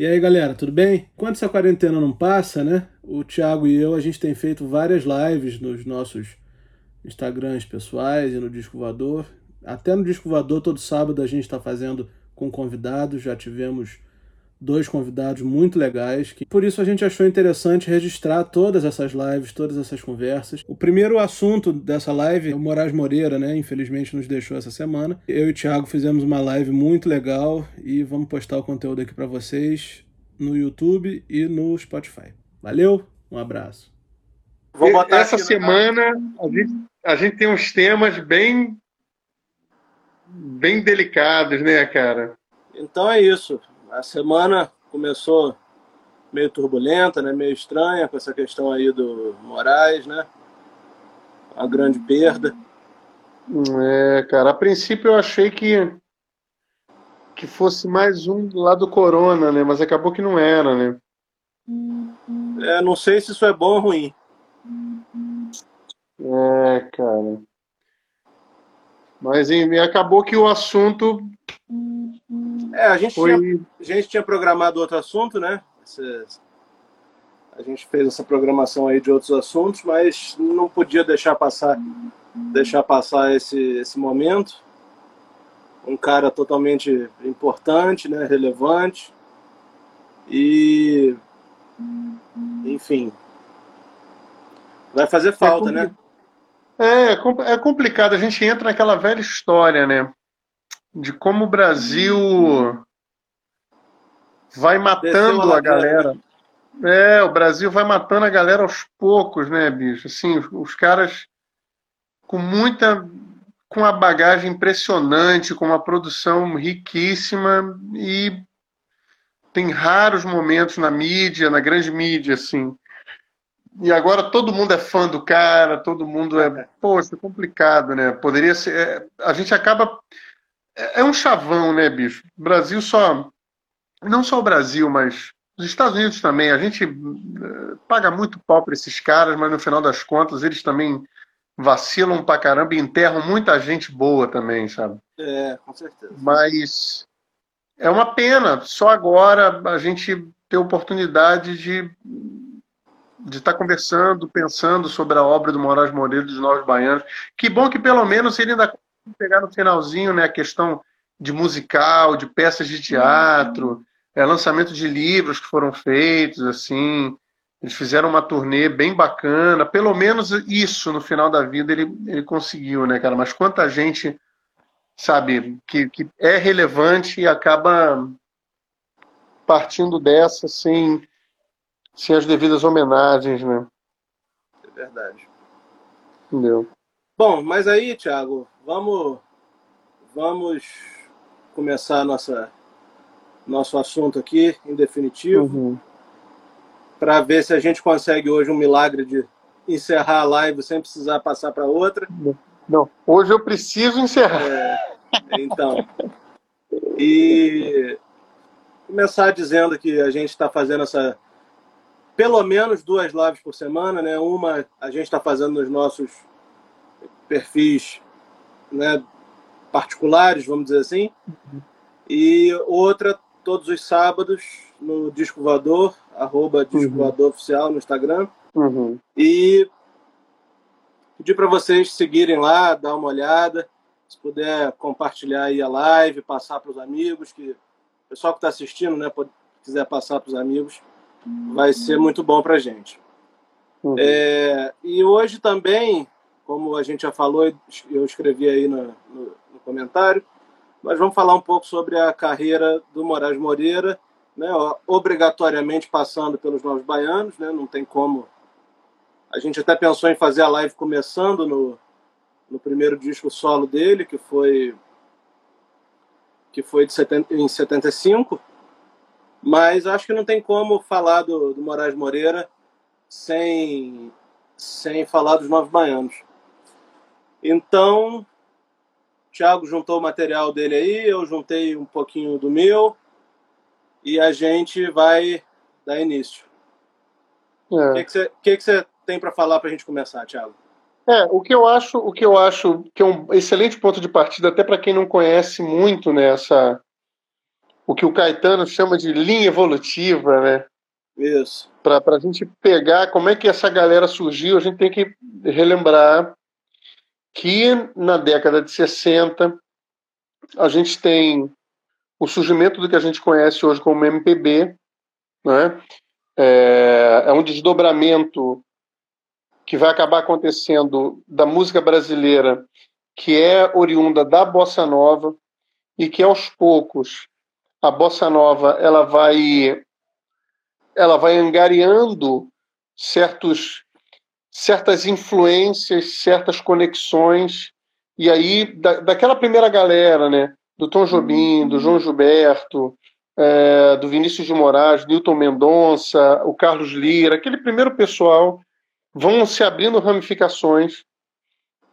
E aí, galera, tudo bem? Enquanto essa quarentena não passa, né? O Thiago e eu, a gente tem feito várias lives nos nossos Instagrams pessoais e no Disco Voador. Até no Disco Voador, todo sábado, a gente está fazendo com convidados. Já tivemos dois convidados muito legais. Que, por isso a gente achou interessante registrar todas essas lives, todas essas conversas. O primeiro assunto dessa live é o Moraes Moreira, né? Infelizmente nos deixou essa semana. Eu e o Thiago fizemos uma live muito legal e vamos postar o conteúdo aqui para vocês no YouTube e no Spotify. Valeu, um abraço. Vou botar essa semana a gente, a gente tem uns temas bem bem delicados, né, cara? Então é isso. A semana começou meio turbulenta, né? Meio estranha com essa questão aí do Moraes, né? A grande perda. É, cara, a princípio eu achei que que fosse mais um lá do Corona, né? Mas acabou que não era, né? É, não sei se isso é bom ou ruim. É, cara. Mas e, acabou que o assunto. É, a gente, foi... tinha, a gente tinha programado outro assunto, né? Esse, a gente fez essa programação aí de outros assuntos, mas não podia deixar passar, deixar passar esse, esse momento. Um cara totalmente importante, né? Relevante. E. Enfim. Vai fazer falta, é né? É, é complicado. A gente entra naquela velha história, né? De como o Brasil vai matando a galera. É, o Brasil vai matando a galera aos poucos, né, bicho? Assim, os caras com muita. com uma bagagem impressionante, com uma produção riquíssima e tem raros momentos na mídia, na grande mídia, assim, e agora todo mundo é fã do cara, todo mundo é. Poxa, é complicado, né? Poderia ser. É, a gente acaba. É, é um chavão, né, bicho? O Brasil só. Não só o Brasil, mas os Estados Unidos também. A gente eh, paga muito pau para esses caras, mas no final das contas eles também vacilam pra caramba e enterram muita gente boa também, sabe? É, com certeza. Mas é uma pena. Só agora a gente ter oportunidade de de estar conversando, pensando sobre a obra do Moraes Moreira dos Novos Baianos. Que bom que pelo menos ele ainda pegar no finalzinho né, a questão de musical, de peças de teatro, é, lançamento de livros que foram feitos, assim. Eles fizeram uma turnê bem bacana. Pelo menos isso no final da vida ele, ele conseguiu, né, cara? Mas quanta gente, sabe, que, que é relevante e acaba partindo dessa sem sem as devidas homenagens, né? É verdade. Entendeu? Bom, mas aí, Thiago, vamos vamos começar nossa nosso assunto aqui em definitivo uhum. para ver se a gente consegue hoje um milagre de encerrar a live sem precisar passar para outra. Não, hoje eu preciso encerrar. É, então, e começar dizendo que a gente está fazendo essa pelo menos duas lives por semana, né? Uma a gente está fazendo nos nossos perfis né, particulares, vamos dizer assim, e outra todos os sábados no Disco Voador, arroba Disco uhum. Voador Oficial no Instagram. Uhum. E pedir para vocês seguirem lá, dar uma olhada, se puder compartilhar aí a live, passar para os amigos, que o pessoal que está assistindo, né, pode, quiser passar para os amigos, vai ser muito bom para a gente. Uhum. É, e hoje também, como a gente já falou, eu escrevi aí no, no, no, comentário, mas vamos falar um pouco sobre a carreira do Moraes Moreira, né, obrigatoriamente passando pelos Novos Baianos, né, não tem como. A gente até pensou em fazer a live começando no, no primeiro disco solo dele, que foi que foi de 70, em 75, mas acho que não tem como falar do, do Moraes Moreira sem, sem falar dos Novos Baianos. Então, o Thiago juntou o material dele aí, eu juntei um pouquinho do meu e a gente vai dar início. O é. que, você tem para falar para a gente começar, Thiago? É, o que eu acho, o que eu acho que é um excelente ponto de partida, até para quem não conhece muito nessa né, o que o Caetano chama de linha evolutiva, né? Isso. Para a gente pegar como é que essa galera surgiu, a gente tem que relembrar que na década de 60 a gente tem o surgimento do que a gente conhece hoje como MPB, né? é, é um desdobramento que vai acabar acontecendo da música brasileira, que é oriunda da bossa nova e que aos poucos a bossa nova ela vai ela vai angariando certos certas influências, certas conexões e aí da, daquela primeira galera, né, do Tom Jobim, do João Gilberto, é, do Vinícius de Moraes, Newton Mendonça, o Carlos Lira, aquele primeiro pessoal vão se abrindo ramificações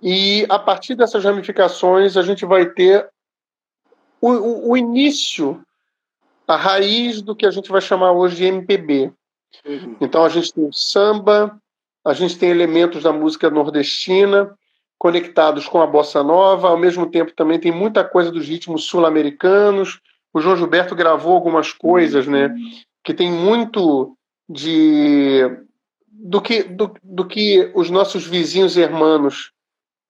e a partir dessas ramificações a gente vai ter o, o, o início, a raiz do que a gente vai chamar hoje de MPB. Uhum. Então a gente tem o samba, a gente tem elementos da música nordestina conectados com a bossa nova, ao mesmo tempo também tem muita coisa dos ritmos sul-americanos. O João Gilberto gravou algumas coisas, né, que tem muito de do que do, do que os nossos vizinhos hermanos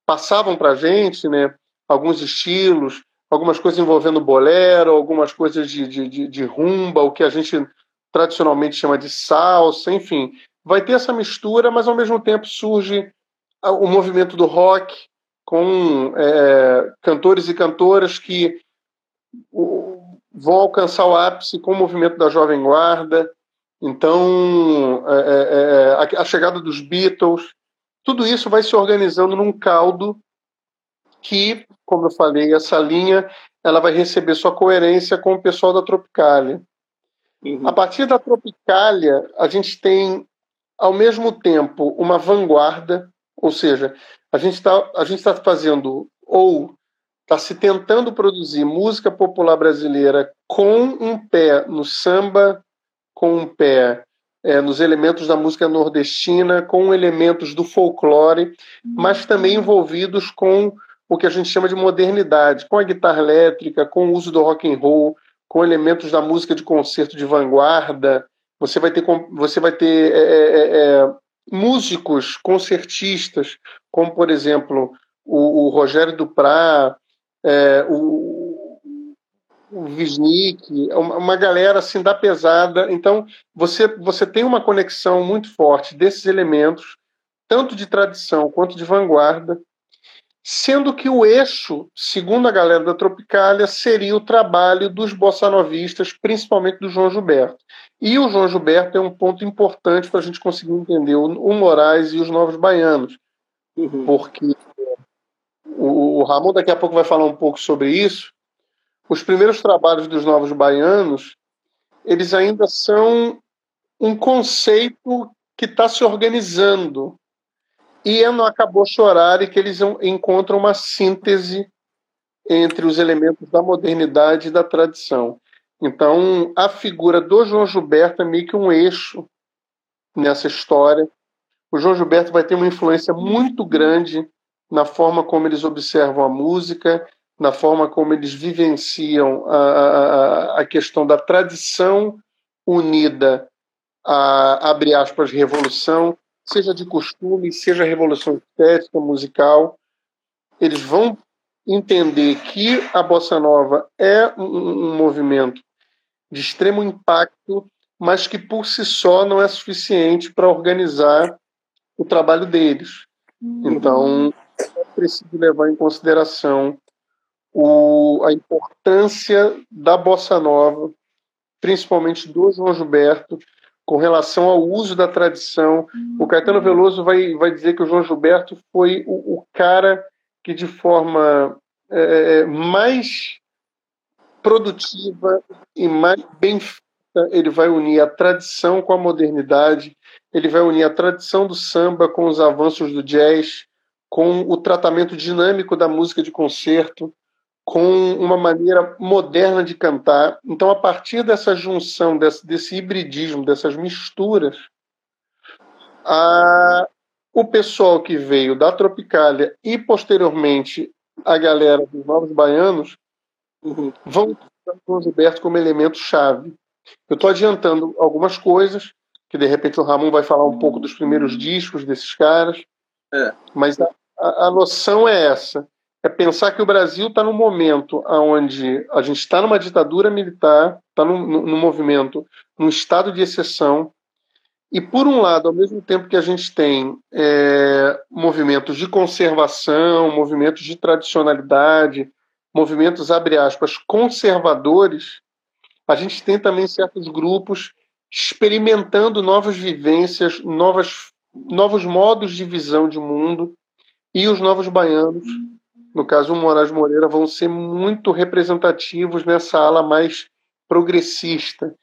passavam para a gente, né? Alguns estilos, algumas coisas envolvendo bolero, algumas coisas de, de, de, rumba, o que a gente tradicionalmente chama de salsa, enfim. Vai ter essa mistura, mas ao mesmo tempo surge o movimento do rock com é, cantores e cantoras que vão alcançar o ápice com o movimento da Jovem Guarda. Então, é, é, é a chegada dos Beatles, tudo isso vai se organizando num caldo que, como eu falei, essa linha ela vai receber sua coerência com o pessoal da Tropicália. Uhum. A partir da Tropicália, a gente tem, ao mesmo tempo, uma vanguarda, ou seja, a gente está tá fazendo ou está se tentando produzir música popular brasileira com um pé no samba, com um pé é, nos elementos da música nordestina, com elementos do folclore, mas também envolvidos com o que a gente chama de modernidade, com a guitarra elétrica, com o uso do rock and roll, com elementos da música de concerto de vanguarda. Você vai ter, você vai ter é, é, é, é músicos, concertistas, como por exemplo o, o Rogério Duprá, é, o, o Wisnik, uma galera assim da pesada. Então você você tem uma conexão muito forte desses elementos, tanto de tradição quanto de vanguarda, sendo que o eixo, segundo a galera da Tropicália, seria o trabalho dos bossanovistas, principalmente do João Gilberto. E o João Gilberto é um ponto importante para a gente conseguir entender o, Moraes e os Novos Baianos, uhum. porque o, o Ramon daqui a pouco vai falar um pouco sobre isso. Os primeiros trabalhos dos Novos Baianos, eles ainda são um conceito que está se organizando e é no Acabou Chorar e que eles encontram uma síntese entre os elementos da modernidade e da tradição. Então, a figura do João Gilberto é meio que um eixo nessa história. O João Gilberto vai ter uma influência muito grande na forma como eles observam a música, na forma como eles vivenciam a, a, a questão da tradição unida a, abre aspas, revolução, seja de costume, seja revolução estética, musical, eles vão entender que a bossa nova é um, um movimento de extremo impacto, mas que por si só não é suficiente para organizar o trabalho deles. Então, é preciso levar em consideração o, a importância da bossa nova, principalmente do João Gilberto, com relação ao uso da tradição. O Caetano Veloso vai, vai dizer que o João Gilberto foi o, o cara que, de forma é, mais produtiva e mais bem feita, ele vai unir a tradição com a modernidade, ele vai unir a tradição do samba com os avanços do jazz, com o tratamento dinâmico da música de concerto, com uma maneira moderna de cantar. Então, a partir dessa junção, desse, desse hibridismo, dessas misturas, a, o pessoal que veio da Tropicália e, posteriormente, a galera dos Novos Baianos uhum. vão João Gilberto como elemento chave. Eu estou adiantando algumas coisas, que de repente o Ramon vai falar um pouco dos primeiros discos desses caras, é. mas a, a, a noção é essa é pensar que o Brasil está num momento onde a gente está numa ditadura militar, está num, num, movimento, num estado de exceção, e por um lado, ao mesmo tempo que a gente tem é, movimentos de conservação, movimentos de tradicionalidade, movimentos, abre aspas, conservadores, a gente tem também certos grupos experimentando novas vivências, novas, novos modos de visão de mundo, e os novos baianos no caso o Moraes Moreira, vão ser muito representativos nessa ala mais progressista.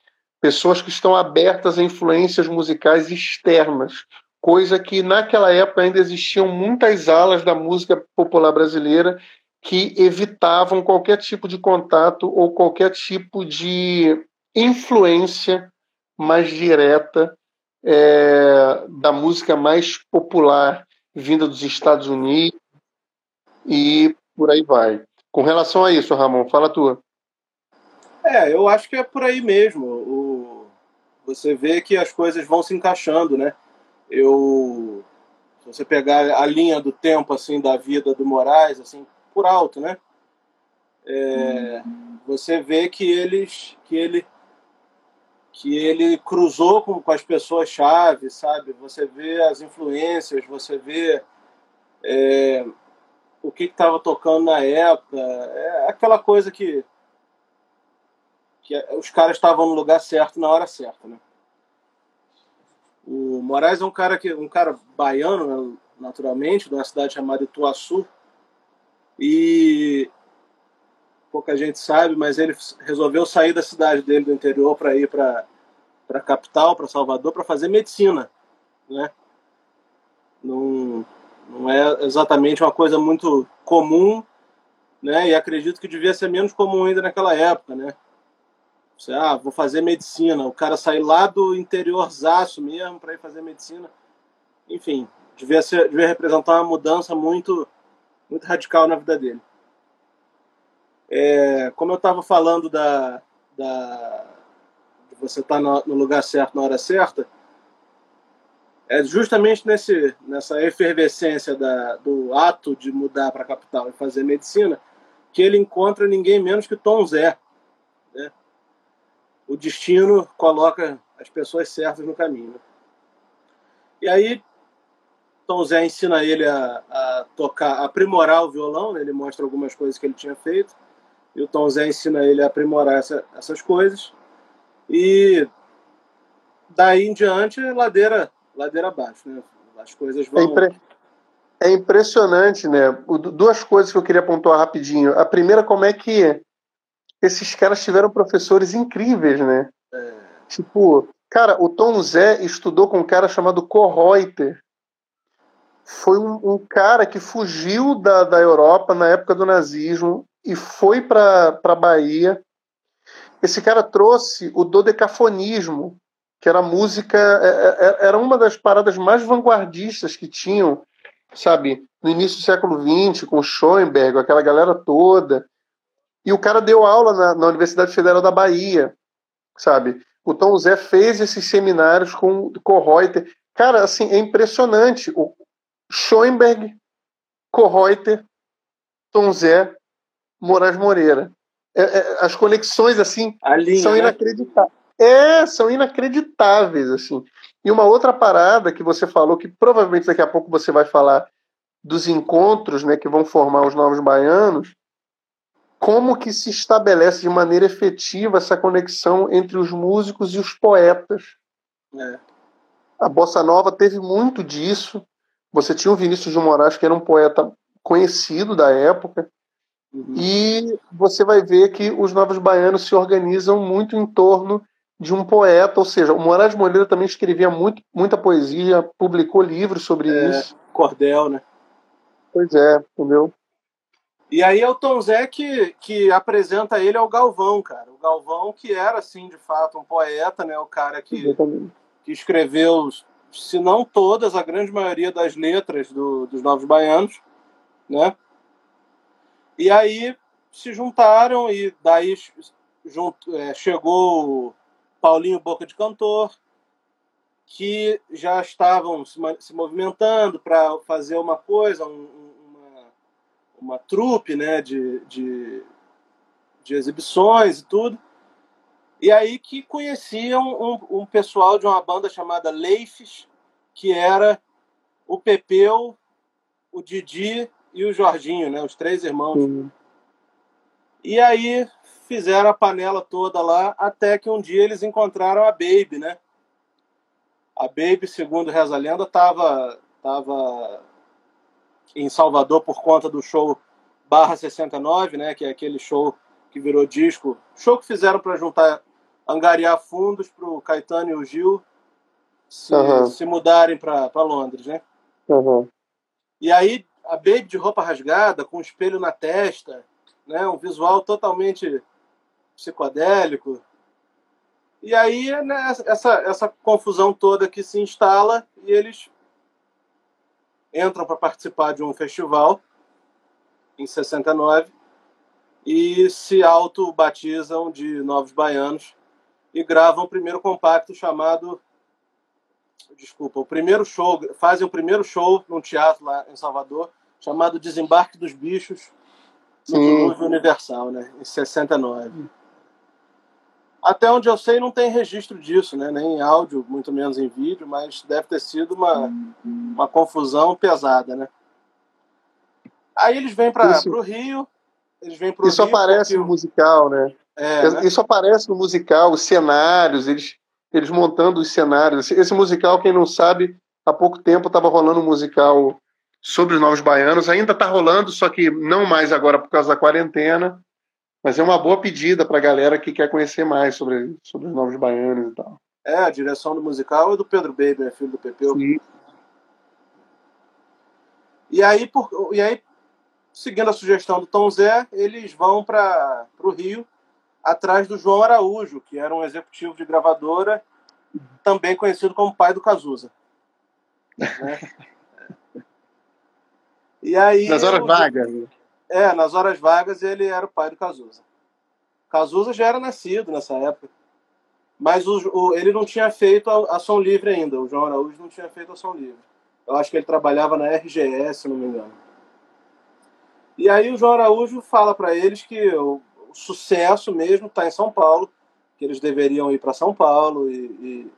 Pessoas que estão abertas a influências musicais externas, coisa que naquela época ainda existiam muitas alas da música popular brasileira que evitavam qualquer tipo de contato ou qualquer tipo de influência mais direta é, da música mais popular vinda dos Estados Unidos e por aí vai. Com relação a isso, Ramon, fala tua. É, eu acho que é por aí mesmo. O... Você vê que as coisas vão se encaixando, né? Eu, se você pegar a linha do tempo assim da vida do Moraes, assim, por alto, né? É... Você vê que eles, que ele, que ele cruzou com, com as pessoas chave, sabe? Você vê as influências, você vê é o que estava tocando na época. É aquela coisa que, que os caras estavam no lugar certo na hora certa, né? O Moraes é um cara que um cara baiano, né, naturalmente, de uma cidade chamada Ituaçu. E pouca gente sabe, mas ele resolveu sair da cidade dele do interior para ir para para a capital, para Salvador, para fazer medicina, né? Num, não é exatamente uma coisa muito comum, né? E acredito que devia ser menos comum ainda naquela época, né? Você, ah, vou fazer medicina. O cara sair lá do interiorzaço mesmo para ir fazer medicina. Enfim, devia, ser, devia representar uma mudança muito, muito radical na vida dele. É, como eu estava falando da, da, de você estar tá no, no lugar certo na hora certa, é justamente nesse, nessa efervescência da, do ato de mudar para a capital e fazer medicina que ele encontra ninguém menos que Tom Zé. Né? O destino coloca as pessoas certas no caminho. E aí, Tom Zé ensina ele a, a tocar, a aprimorar o violão, né? ele mostra algumas coisas que ele tinha feito, e o Tom Zé ensina ele a aprimorar essa, essas coisas. E daí em diante, ladeira ladeira abaixo, né? As coisas vão. É, impre... é impressionante, né? Duas coisas que eu queria pontuar rapidinho. A primeira, como é que esses caras tiveram professores incríveis, né? É... Tipo, cara, o Tom Zé estudou com um cara chamado Korreuter. Foi um, um cara que fugiu da, da Europa na época do nazismo e foi para a Bahia. Esse cara trouxe o dodecafonismo, que era música, é, é, é, era uma das paradas mais vanguardistas que tinham, sabe, no início do século XX, com Schoenberg, aquela galera toda. E o cara deu aula na, na Universidade Federal da Bahia, sabe? O Tom Zé fez esses seminários com o Reuter. Cara, assim, é impressionante. O Schoenberg, Reuter, Tom Zé, Moraes Moreira. É, é, as conexões, assim, linha, são né? inacreditáveis. É, são inacreditáveis, assim. E uma outra parada que você falou, que provavelmente daqui a pouco você vai falar dos encontros né, que vão formar os novos baianos, como que se estabelece de maneira efetiva essa conexão entre os músicos e os poetas. É. A Bossa Nova teve muito disso. Você tinha o Vinícius de Moraes, que era um poeta conhecido da época, uhum. e você vai ver que os novos baianos se organizam muito em torno de um poeta, ou seja, o Moraes Moreira também escrevia muito, muita poesia, publicou livros sobre é, isso. Cordel, né? Pois é, entendeu? E aí é o Tom Zé que, que apresenta ele ao Galvão, cara. O Galvão que era, assim, de fato, um poeta, né? O cara que, que escreveu, se não todas, a grande maioria das letras do, dos Novos Baianos, né? E aí se juntaram e daí junto, é, chegou o Paulinho Boca de Cantor, que já estavam se, se movimentando para fazer uma coisa, um, uma, uma trupe né, de, de, de, exibições e tudo. E aí que conheciam um, um pessoal de uma banda chamada Leifes, que era o Pepeu, o Didi e o Jorginho, né, os três irmãos. Uhum. E aí fizeram a panela toda lá, até que um dia eles encontraram a Baby, né? A Baby, segundo reza a lenda, estava tava em Salvador por conta do show Barra 69, né? Que é aquele show que virou disco. Show que fizeram para juntar, angariar fundos para o Caetano e o Gil se, uhum. se mudarem para Londres, né? Uhum. E aí a Baby de roupa rasgada, com um espelho na testa, né? Um visual totalmente psicodélico. E aí né, essa, essa confusão toda que se instala e eles entram para participar de um festival em 69 e se auto-batizam de Novos Baianos e gravam o primeiro compacto chamado desculpa, o primeiro show, fazem o primeiro show num teatro lá em Salvador, chamado Desembarque dos Bichos, no Dilúvio Universal, né, em 69. Até onde eu sei, não tem registro disso, né? nem em áudio, muito menos em vídeo, mas deve ter sido uma, uma confusão pesada. Né? Aí eles vêm para o Rio. Eles vêm pro Isso Rio aparece no musical, né? É, né? Isso aparece no musical, os cenários, eles, eles montando os cenários. Esse, esse musical, quem não sabe, há pouco tempo estava rolando um musical sobre os Novos Baianos. Ainda está rolando, só que não mais agora por causa da quarentena. Mas é uma boa pedida para a galera que quer conhecer mais sobre, sobre os novos baianos e tal. É, a direção do musical é do Pedro Baby, filho do Pepeu. Sim. E aí, por, e aí, seguindo a sugestão do Tom Zé, eles vão para o Rio atrás do João Araújo, que era um executivo de gravadora, também conhecido como pai do Cazuza. Né? e aí, Nas horas vagas. Né? É, nas horas vagas ele era o pai do Cazuza. Cazuza já era nascido nessa época. Mas o, o, ele não tinha feito a, a som livre ainda. O João Araújo não tinha feito a som livre. Eu acho que ele trabalhava na RGS, se não me engano. E aí o João Araújo fala para eles que sucesso mesmo está em São Paulo, que eles deveriam ir para São Paulo e, e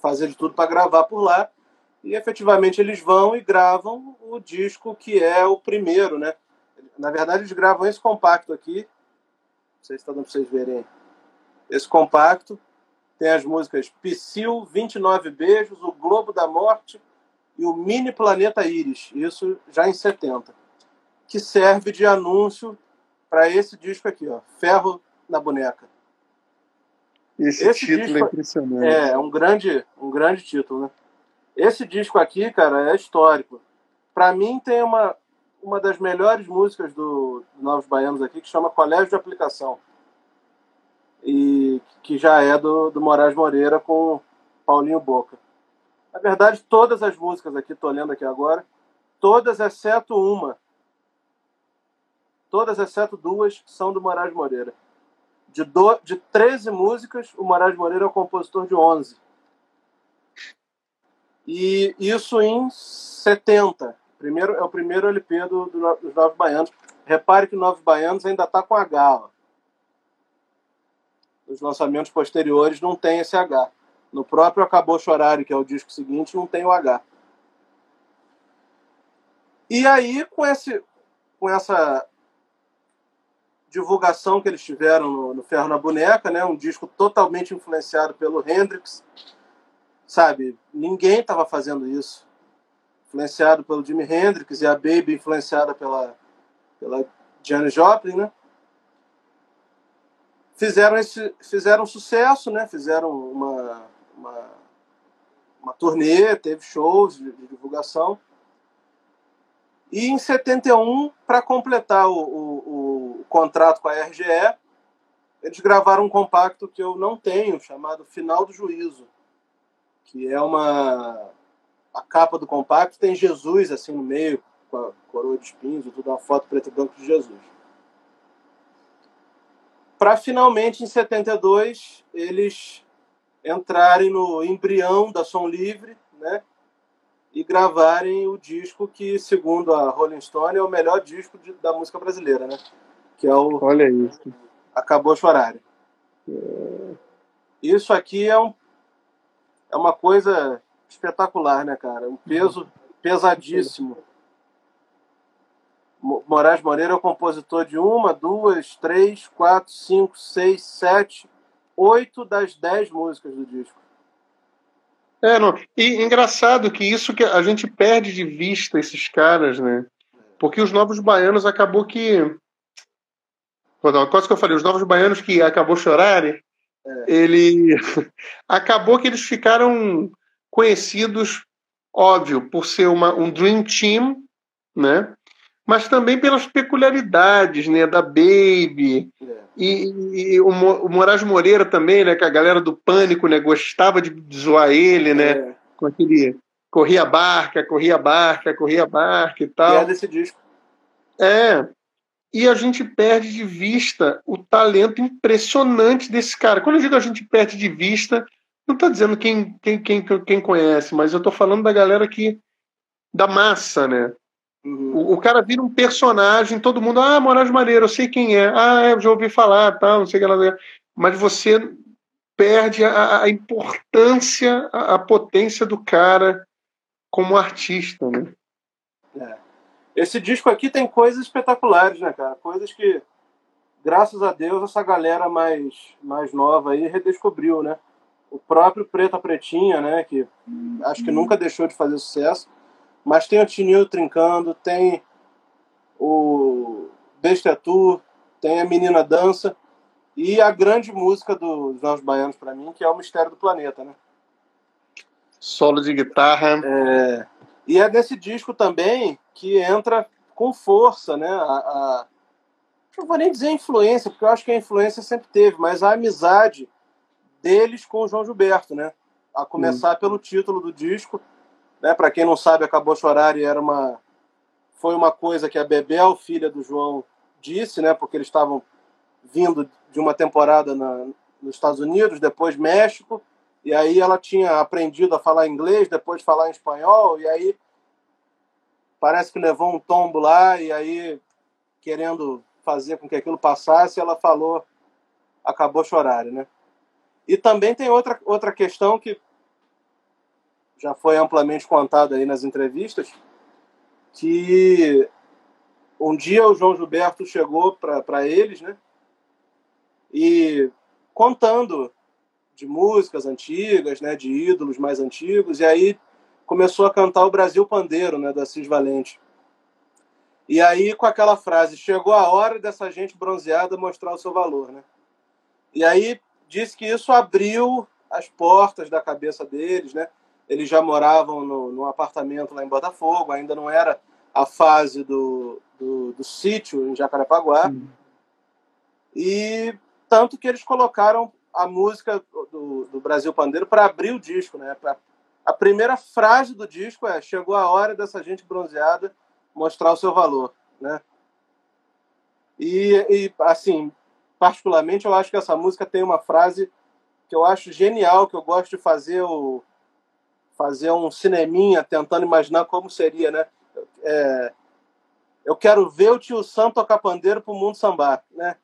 fazer de tudo para gravar por lá. E efetivamente eles vão e gravam o disco que é o primeiro, né? Na verdade, eles gravam esse compacto aqui. Não sei se está dando para vocês verem. Esse compacto tem as músicas Psyll, 29 Beijos, O Globo da Morte e o Mini Planeta Íris. Isso já em 70. Que serve de anúncio para esse disco aqui, ó. Ferro na Boneca. Esse, esse título é disco é impressionante. É, é um grande, um grande título, né? Esse disco aqui, cara, é histórico. Para mim tem uma uma das melhores músicas do, Novos Baianos aqui que chama Colégio de Aplicação e que já é do, do Moraes Moreira com Paulinho Boca. Na verdade, todas as músicas aqui, tô lendo aqui agora, todas exceto uma, todas exceto duas, são do Moraes Moreira. De, do, de 13 músicas, o Moraes Moreira é o compositor de 11. E isso em 70. Primeiro, é o primeiro LP do, do, dos Novos Baianos. Repare que Novos Baianos ainda está com H. Os lançamentos posteriores não tem esse H. No próprio Acabou Chorar, que é o disco seguinte, não tem o H. E aí, com, esse, com essa divulgação que eles tiveram no, no Ferro na Boneca, né, um disco totalmente influenciado pelo Hendrix, sabe? Ninguém estava fazendo isso. Influenciado pelo Jimi Hendrix e a Baby influenciada pela, pela Janis Joplin, né? Fizeram, esse, fizeram sucesso, né? Fizeram uma, uma, uma turnê, teve shows de, de divulgação. E em 71, para completar o, o, o, contrato com a RGE, eles gravaram um compacto que eu não tenho, chamado Final do Juízo que é uma a capa do compacto tem Jesus assim no meio com a coroa de espinhos, tudo uma foto preto e branco de Jesus. para finalmente em 72 eles entrarem no embrião da Som Livre, né? E gravarem o disco que, segundo a Rolling Stone, é o melhor disco de, da música brasileira, né? Que é o Olha isso. Acabou Chorar. É... Isso aqui é um é uma coisa espetacular, né, cara? Um peso pesadíssimo. Moraes Moreira é o compositor de uma, duas, três, quatro, cinco, seis, sete, oito das dez músicas do disco. É, não. E engraçado que isso que a gente perde de vista esses caras, né? Porque os novos baianos acabou que. Quase que eu falei, os novos baianos que acabou chorarem, é. ele acabou que eles ficaram conhecidos, óbvio, por ser uma, um Dream Team, né? mas também pelas peculiaridades né, da Baby. É. E, e, o, o Moraes Moreira também, né? Que a galera do Pânico né, gostava de zoar ele, né? É. Com aquele corria barca, corria barca, corria barca e tal. é desse disco. É. E a gente perde de vista o talento impressionante desse cara. Quando eu digo a gente perde de vista, não estou dizendo quem, quem, quem, quem conhece, mas eu estou falando da galera que da massa, né? O, o, cara vira um personagem, todo mundo, ah, Moraes Maneiro, eu sei quem é, ah, eu já ouvi falar, tal, não sei o que lá. Mas você perde a, a importância, a, a, potência do cara como artista, né? É. Esse disco aqui tem coisas espetaculares, né, cara? Coisas que, graças a Deus, essa galera mais, mais nova aí redescobriu, né? O próprio Preta Pretinha, né, que acho que nunca deixou de fazer sucesso mas tem o Tinil trincando, tem o Bestatu, tem a Menina Dança e a grande música dos Novos Baianos para mim, que é o Mistério do Planeta, né? Solo de guitarra. É... E é nesse disco também que entra com força, né? A, a... Não vou nem dizer influência, porque eu acho que a influência sempre teve, mas a amizade deles com o João Gilberto, né? A começar hum. pelo título do disco, né? Para quem não sabe, Acabou Chorar era uma foi uma coisa que a Bebel, filha do João, disse, né? Porque eles estavam vindo de uma temporada na, nos Estados Unidos, depois México, e aí ela tinha aprendido a falar inglês, depois falar espanhol, e aí parece que levou um tombo lá, e aí querendo fazer com que aquilo passasse, ela falou, acabou chorar, né? E também tem outra, outra questão que já foi amplamente contado aí nas entrevistas, que um dia o João Gilberto chegou para eles, né? E contando de músicas antigas, né, de ídolos mais antigos, e aí começou a cantar o Brasil Pandeiro, né, da Cis Valente. E aí com aquela frase, chegou a hora dessa gente bronzeada mostrar o seu valor, né? E aí disse que isso abriu as portas da cabeça deles, né? eles já moravam no, num apartamento lá em Botafogo, ainda não era a fase do, do, do sítio em Jacarepaguá. E tanto que eles colocaram a música do, do Brasil Pandeiro para abrir o disco. Né? A primeira frase do disco é: Chegou a hora dessa gente bronzeada mostrar o seu valor. Né? E, e, assim, particularmente, eu acho que essa música tem uma frase que eu acho genial, que eu gosto de fazer o fazer um cineminha tentando imaginar como seria, né? É, eu quero ver o tio Sam tocar pandeiro pro mundo sambar, né?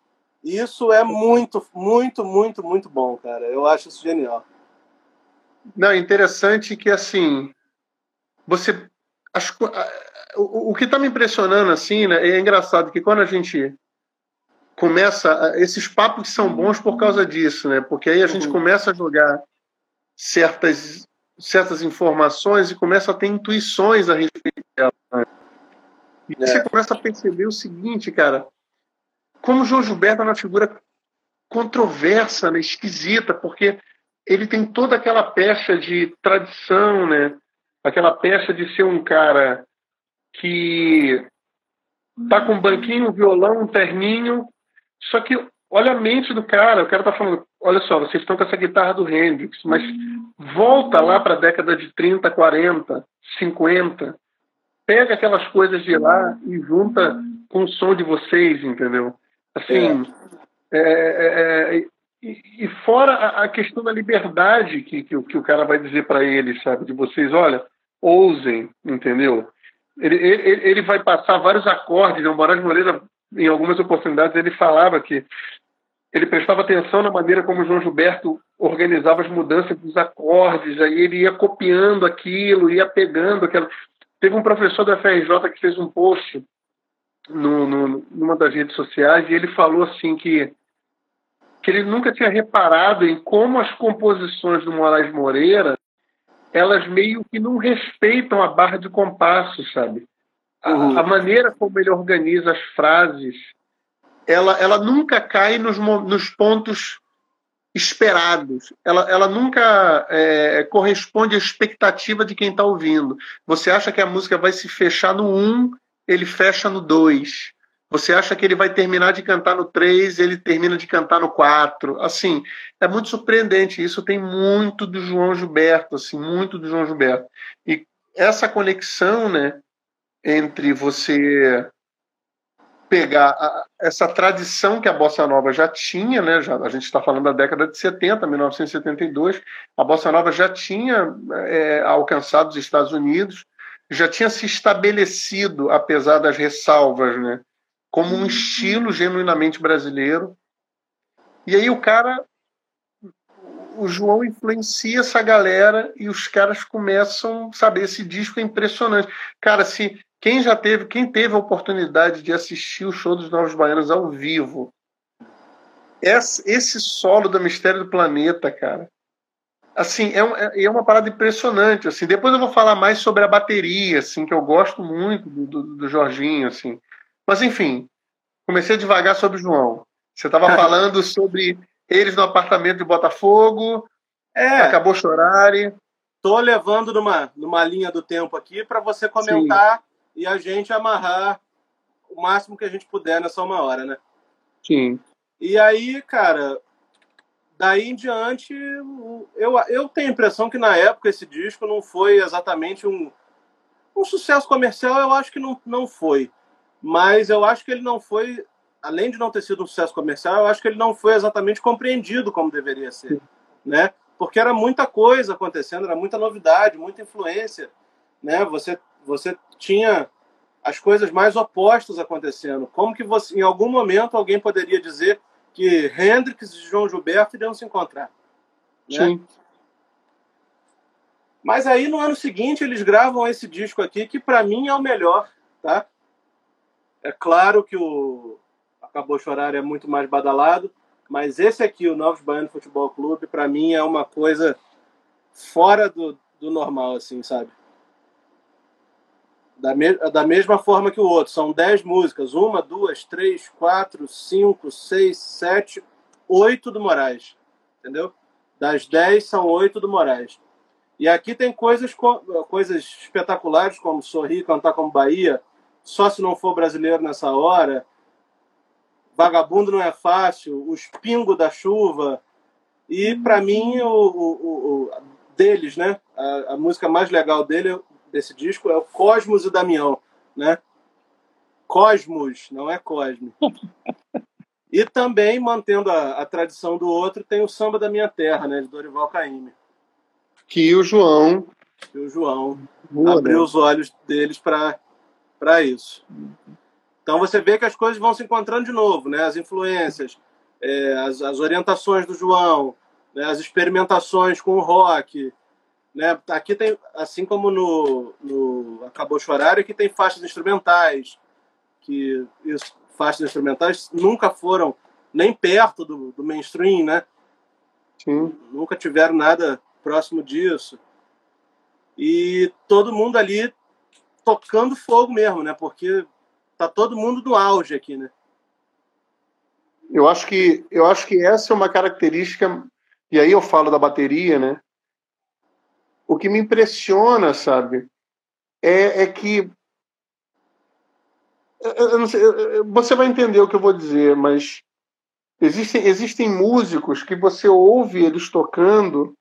Isso é muito, muito, muito, muito bom, cara. Eu acho isso genial. Não, interessante que assim, você acho, o, o que está me impressionando assim, né? É engraçado que quando a gente começa esses papos são bons por causa disso, né? Porque aí a gente uhum. começa a jogar certas certas informações e começa a ter intuições a respeito dela. Né? E é. você começa a perceber o seguinte, cara, como o João Gilberto é uma figura controversa, né, esquisita, porque ele tem toda aquela pecha de tradição, né? Aquela pecha de ser um cara que tá com um banquinho, um violão, um terninho, só que olha a mente do cara, o cara tá falando, olha só, vocês estão com essa guitarra do Hendrix, mas volta lá para a década de 30, 40, 50, pega aquelas coisas de lá e junta com o som de vocês, entendeu? Assim, É, é, é e, e, fora a, a, questão da liberdade que, que, que o cara vai dizer para eles, sabe? De vocês, olha, ousem, entendeu? Ele, ele, ele vai passar vários acordes. O Moraes Moreira, em algumas oportunidades, ele falava que ele prestava atenção na maneira como o João Gilberto organizava as mudanças dos acordes, aí ele ia copiando aquilo, ia pegando aquela. Teve um professor da FRJ que fez um post no, no, numa das redes sociais e ele falou assim que, que ele nunca tinha reparado em como as composições do Moraes Moreira elas meio que não respeitam a barra de compasso, sabe? A, uhum. a maneira como ele organiza as frases, ela, ela nunca cai nos, nos pontos esperados. Ela, ela nunca é, corresponde à expectativa de quem está ouvindo. Você acha que a música vai se fechar no 1, um, ele fecha no 2. Você acha que ele vai terminar de cantar no 3, ele termina de cantar no 4. Assim, é muito surpreendente. Isso tem muito do João Gilberto, assim, muito do João Gilberto. E essa conexão, né, entre você pegar a, essa tradição que a bossa nova já tinha, né? Já, a gente está falando da década de 70, 1972, a bossa nova já tinha é, alcançado os Estados Unidos, já tinha se estabelecido, apesar das ressalvas, né? Como um estilo genuinamente brasileiro. E aí o cara, o João influencia essa galera e os caras começam, sabe, esse disco é impressionante. Cara, se quem já teve, quem teve a oportunidade de assistir o show dos Novos Baianos ao vivo, esse solo do Mistério do Planeta, cara, assim, é, um, é, é uma parada impressionante, assim. Depois eu vou falar mais sobre a bateria, assim, que eu gosto muito do, do, do Jorginho, assim. Mas, enfim, comecei a devagar sobre o João. Você estava falando sobre eles no apartamento de Botafogo, é. acabou chorar. Tô levando numa, numa linha do tempo aqui para você comentar Sim e a gente amarrar o máximo que a gente puder nessa uma hora, né? Sim. E aí, cara, daí em diante, eu, eu tenho a impressão que na época esse disco não foi exatamente um, um sucesso comercial, eu acho que não, não foi. Mas eu acho que ele não foi, além de não ter sido um sucesso comercial, eu acho que ele não foi exatamente compreendido como deveria ser, né? Porque era muita coisa acontecendo, era muita novidade, muita influência, né? Você você tinha as coisas mais opostas acontecendo. Como que você, em algum momento alguém poderia dizer que Hendrix e João Gilberto iriam se encontrar? Né? Sim. Mas aí no ano seguinte eles gravam esse disco aqui que para mim é o melhor, tá? É claro que o Acabou Chorar é muito mais badalado, mas esse aqui, o Novos Baiano Futebol Clube, para mim é uma coisa fora do, do normal, assim, sabe? da, me, da mesma forma que o outro. São dez músicas. Uma, duas, três, quatro, cinco, seis, sete, oito do Moraes. Entendeu? Das dez, são oito do Moraes. E aqui tem coisas, coisas espetaculares, como Sorrir, Cantar como Bahia, Só Se Não For Brasileiro Nessa Hora, Vagabundo Não É Fácil, Os Pingos da Chuva. E, para mim, o, o, o, deles, né? A, a música mais legal dele desse disco é o Cosmos e Damião, né? Cosmos, não é Cosme. E também, mantendo a, a, tradição do outro, tem o Samba da Minha Terra, né? De Dorival Caymmi. Que o João... Que o João Boa, abriu né? os olhos deles para isso. Então você vê que as coisas vão se encontrando de novo, né? As influências, é, as, as orientações do João, né? as experimentações com o rock, né? Aqui tem, assim como no, no Acabou Chorar, aqui tem faixas instrumentais, que isso, faixas instrumentais nunca foram nem perto do, do mainstream, né? Sim. Nunca tiveram nada próximo disso. E todo mundo ali tocando fogo mesmo, né? Porque tá todo mundo no auge aqui, né? Eu acho que eu acho que essa é uma característica e aí eu falo da bateria, né? o que me impressiona, sabe, é, é que sei, você vai entender o que eu vou dizer, mas existem, existem músicos que você ouve eles tocando,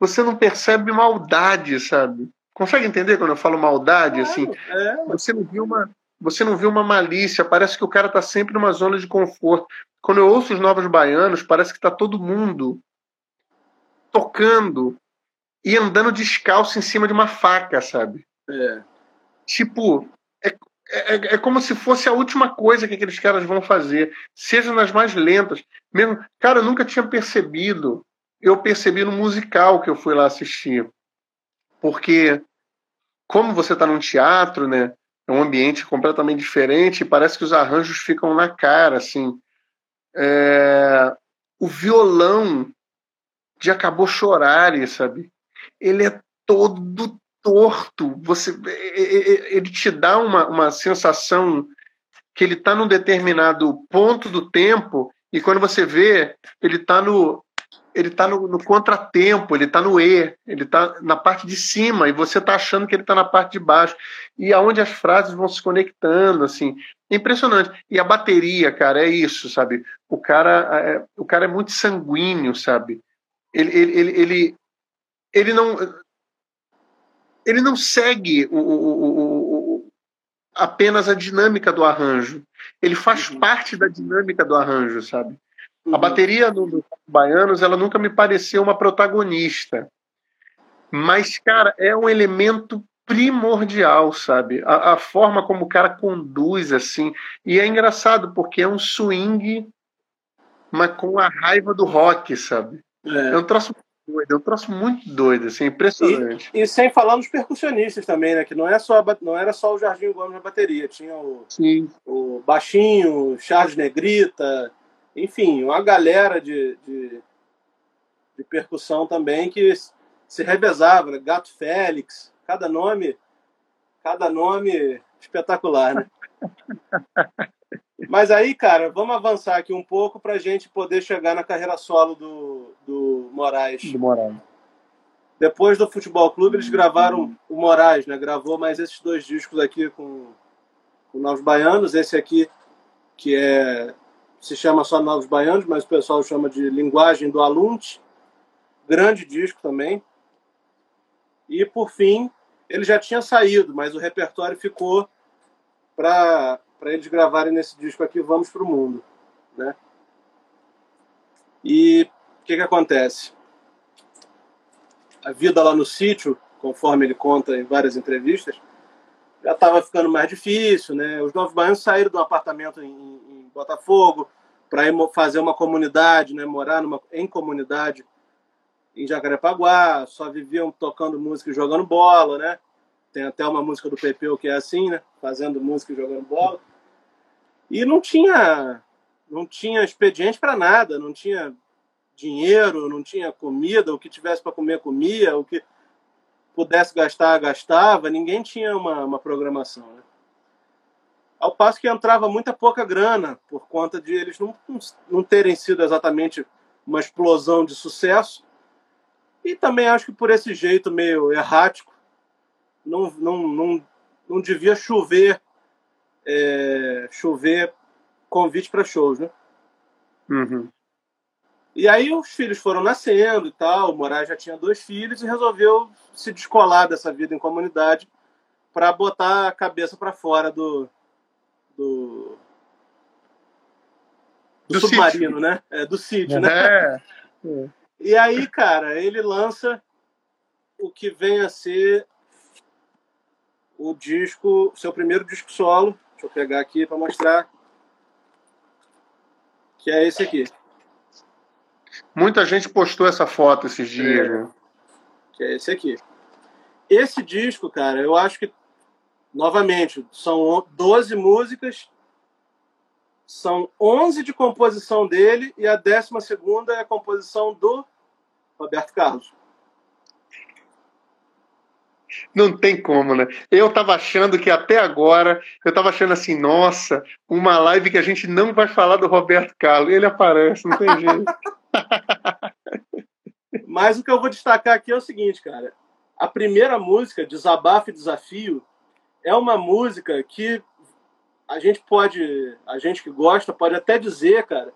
você não percebe maldade, sabe? Consegue entender quando eu falo maldade? assim, é. Você não vê uma, você não vê uma malícia, parece que o cara está sempre numa zona de conforto. Quando eu ouço os Novos Baianos, parece que está todo mundo tocando e andando descalço em cima de uma faca, sabe? É. Tipo, é, é, é, como se fosse a última coisa que aqueles caras vão fazer, seja nas mais lentas. Mesmo, cara, eu nunca tinha percebido. Eu percebi no musical que eu fui lá assistir. Porque, como você está num teatro, né? É um ambiente completamente diferente e parece que os arranjos ficam na cara, assim. É, o violão de Acabou Chorar, sabe? Ele é todo torto. Você, ele te dá uma, uma sensação que ele está num determinado ponto do tempo e quando você vê, ele está no ele está no, no, contratempo, ele está no E, ele está na parte de cima e você está achando que ele está na parte de baixo e aonde as frases vão se conectando, assim, é impressionante. E a bateria, cara, é isso, sabe? O cara é, o cara é muito sanguíneo, sabe? Ele, ele, ele, ele, ele não ele não segue o, o, o, apenas a dinâmica do arranjo. Ele faz uhum. parte da dinâmica do arranjo, sabe? Uhum. A bateria do, do Baianos, ela nunca me pareceu uma protagonista. Mas, cara, é um elemento primordial, sabe? A, a, forma como o cara conduz, assim. E é engraçado, porque é um swing, mas com a raiva do rock, sabe? É, é um troço doido, é um troço muito doido, assim, impressionante. E, e, sem falar nos percussionistas também, né? Que não, é só, não era só o Jardim Gomes na bateria, tinha o, Sim. o Baixinho, Charles Negrita, enfim, uma galera de, de, de percussão também que se revezava, né? Gato Félix, cada nome, cada nome espetacular, né? Mas aí, cara, vamos avançar aqui um pouco para a gente poder chegar na carreira solo do, do Moraes. Do Moraes. Depois do Futebol Clube, eles gravaram o Moraes, né? Gravou mais esses dois discos aqui com, com Novos Baianos. Esse aqui, que é se chama só Novos Baianos, mas o pessoal chama de Linguagem do Alunte. Grande disco também. E, por fim, ele já tinha saído, mas o repertório ficou para eles gravarem nesse disco aqui Vamos para o Mundo, né? E o que que acontece? A vida lá no sítio, conforme ele conta em várias entrevistas, já estava ficando mais difícil, né? Os novos baianos saíram do apartamento em, em Botafogo para fazer uma comunidade, né? Morar numa, em comunidade em Jacarepaguá, só viviam tocando música e jogando bola, né? Tem até uma música do Pepeu que é assim, né? Fazendo música e jogando bola. E não tinha, não tinha expediente para nada, não tinha dinheiro, não tinha comida, o que tivesse para comer, comia, o que pudesse gastar, gastava, ninguém tinha uma, uma programação. Né? Ao passo que entrava muita pouca grana, por conta de eles não, não terem sido exatamente uma explosão de sucesso, e também acho que por esse jeito meio errático, não, não, não, não devia chover é, chover convite para shows, né? Uhum. E aí os filhos foram nascendo e tal, o Moraes já tinha dois filhos e resolveu se descolar dessa vida em comunidade para botar a cabeça para fora do do, do, do submarino, sítio. né? É, do sítio, né? É. E aí, cara, ele lança o que vem a ser o disco, seu primeiro disco solo. Deixa eu pegar aqui para mostrar. Que é esse aqui. Muita gente postou essa foto esses dias. É, né? Que é esse aqui. Esse disco, cara, eu acho que, novamente, são 12 músicas, são 11 de composição dele e a 12 é a composição do Roberto Carlos. Não tem como, né? Eu tava achando que até agora, eu tava achando assim, nossa, uma live que a gente não vai falar do Roberto Carlos. Ele aparece, não tem jeito. Mas o que eu vou destacar aqui é o seguinte, cara. A primeira música, Desabafo e Desafio, é uma música que a gente pode, a gente que gosta, pode até dizer, cara,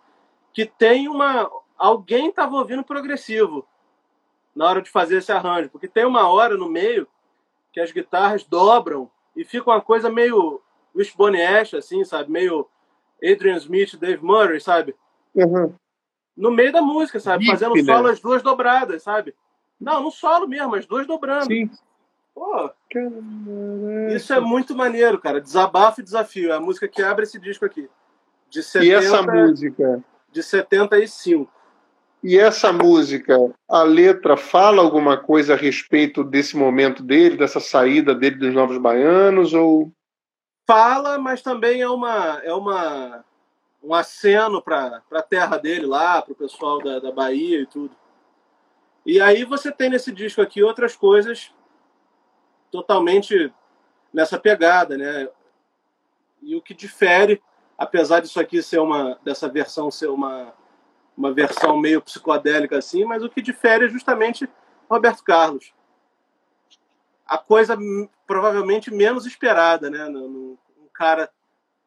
que tem uma. Alguém estava ouvindo progressivo na hora de fazer esse arranjo, porque tem uma hora no meio que as guitarras dobram e fica uma coisa meio Wishbone Ash, assim, sabe? Meio Adrian Smith, Dave Murray, sabe? Uhum. No meio da música, sabe? Fazendo né? solo as duas dobradas, sabe? Não, no solo mesmo, as duas dobrando. Sim. Pô, isso é muito maneiro, cara. Desabafo e desafio. É a música que abre esse disco aqui. De 70, e essa música? De 75. E essa música, a letra fala alguma coisa a respeito desse momento dele, dessa saída dele dos Novos Baianos, ou fala, mas também é uma é uma um aceno para a terra dele lá, para o pessoal da, da Bahia e tudo. E aí você tem nesse disco aqui outras coisas totalmente nessa pegada, né? E o que difere, apesar disso aqui ser uma dessa versão ser uma uma versão meio psicodélica assim, mas o que difere é justamente Roberto Carlos. A coisa provavelmente menos esperada, né? Um cara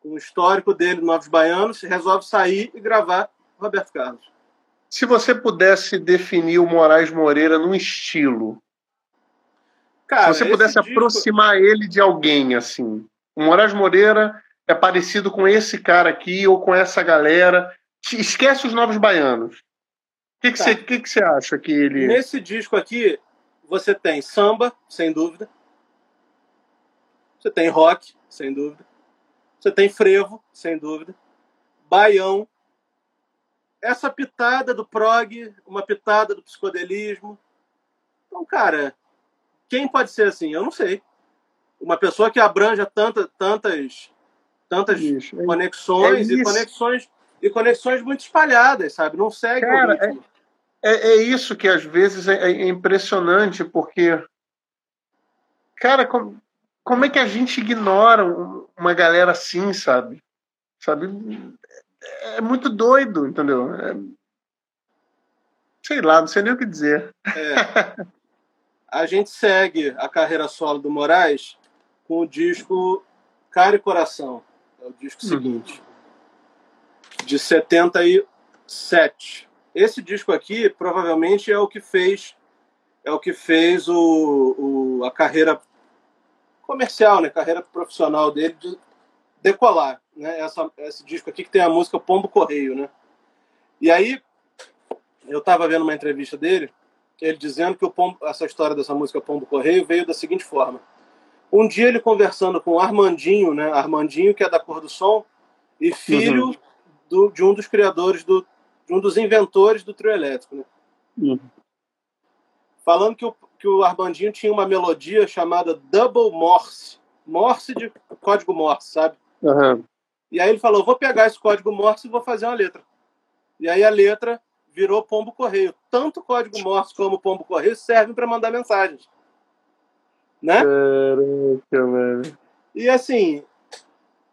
com o histórico dele, Novos Baianos, resolve sair e gravar Roberto Carlos. Se você pudesse definir o Moraes Moreira num estilo, Cara, se você pudesse disco... aproximar ele de alguém, assim, o Moraes Moreira é parecido com esse cara aqui ou com essa galera. Esquece os novos baianos. O que, que, tá. você, que, que você acha que ele. Nesse disco aqui, você tem samba, sem dúvida. Você tem rock, sem dúvida. Você tem frevo, sem dúvida. Baião. Essa pitada do prog, uma pitada do psicodelismo. Então, cara, quem pode ser assim? Eu não sei. Uma pessoa que abranja tanta, tantas tantas isso, é, conexões é e conexões e conexões muito espalhadas, sabe? Não segue Cara, o ritmo. É, é, é, isso que às vezes é, é impressionante, porque cara, como, como é que a gente ignora uma galera assim, sabe? Sabe? É muito doido, entendeu? É... Sei lá, não sei nem o que dizer. É. A gente segue a carreira solo do Moraes com o disco Cara e Coração. É o disco uhum. seguinte. De 77. Esse disco aqui provavelmente é o que fez é o que fez o, o a carreira comercial, né, carreira profissional dele de decolar, né? Essa, esse disco aqui que tem a música Pombo Correio, né? E aí eu estava vendo uma entrevista dele, ele dizendo que o Pombo, essa história dessa música Pombo Correio veio da seguinte forma: um dia ele conversando com o Armandinho, né? Armandinho que é da Cor do Som e filho uhum. do, de um dos criadores do, de um dos inventores do trio elétrico, né? Uhum. Falando que o que o Armandinho tinha uma melodia chamada Double Morse. Morse de código Morse, sabe? Uhum. E aí ele falou: vou pegar esse código Morse e vou fazer uma letra. E aí a letra virou pombo correio. Tanto código Morse como pombo correio servem para mandar mensagens. Né? Caraca, velho. E assim,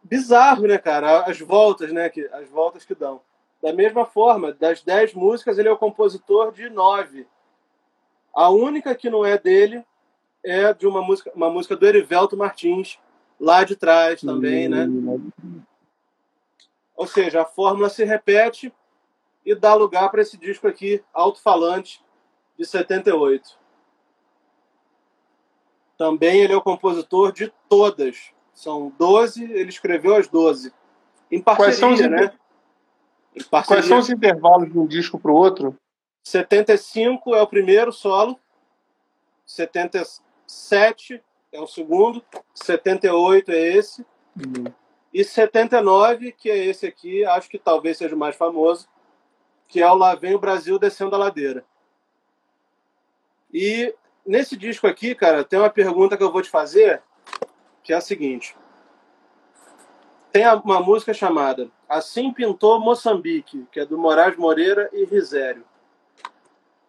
bizarro, né, cara? As voltas, né? Que, as voltas que dão. Da mesma forma, das dez músicas, ele é o compositor de nove. A única que não é dele é de uma música, uma música do Erivelto Martins, lá de trás também, né? Ou seja, a fórmula se repete e dá lugar para esse disco aqui, Alto-Falante, de 78. Também ele é o compositor de todas. São 12, ele escreveu as 12. Em parceria, né? Parceria. Quais são os intervalos de um disco para o outro? 75 é o primeiro solo, 77 é o segundo, 78 é esse, uhum. e 79, que é esse aqui, acho que talvez seja o mais famoso, que é o Lá Vem o Brasil Descendo a Ladeira. E nesse disco aqui, cara, tem uma pergunta que eu vou te fazer, que é a seguinte. Tem uma música chamada Assim Pintou Moçambique, que é do Moraes Moreira e Risério.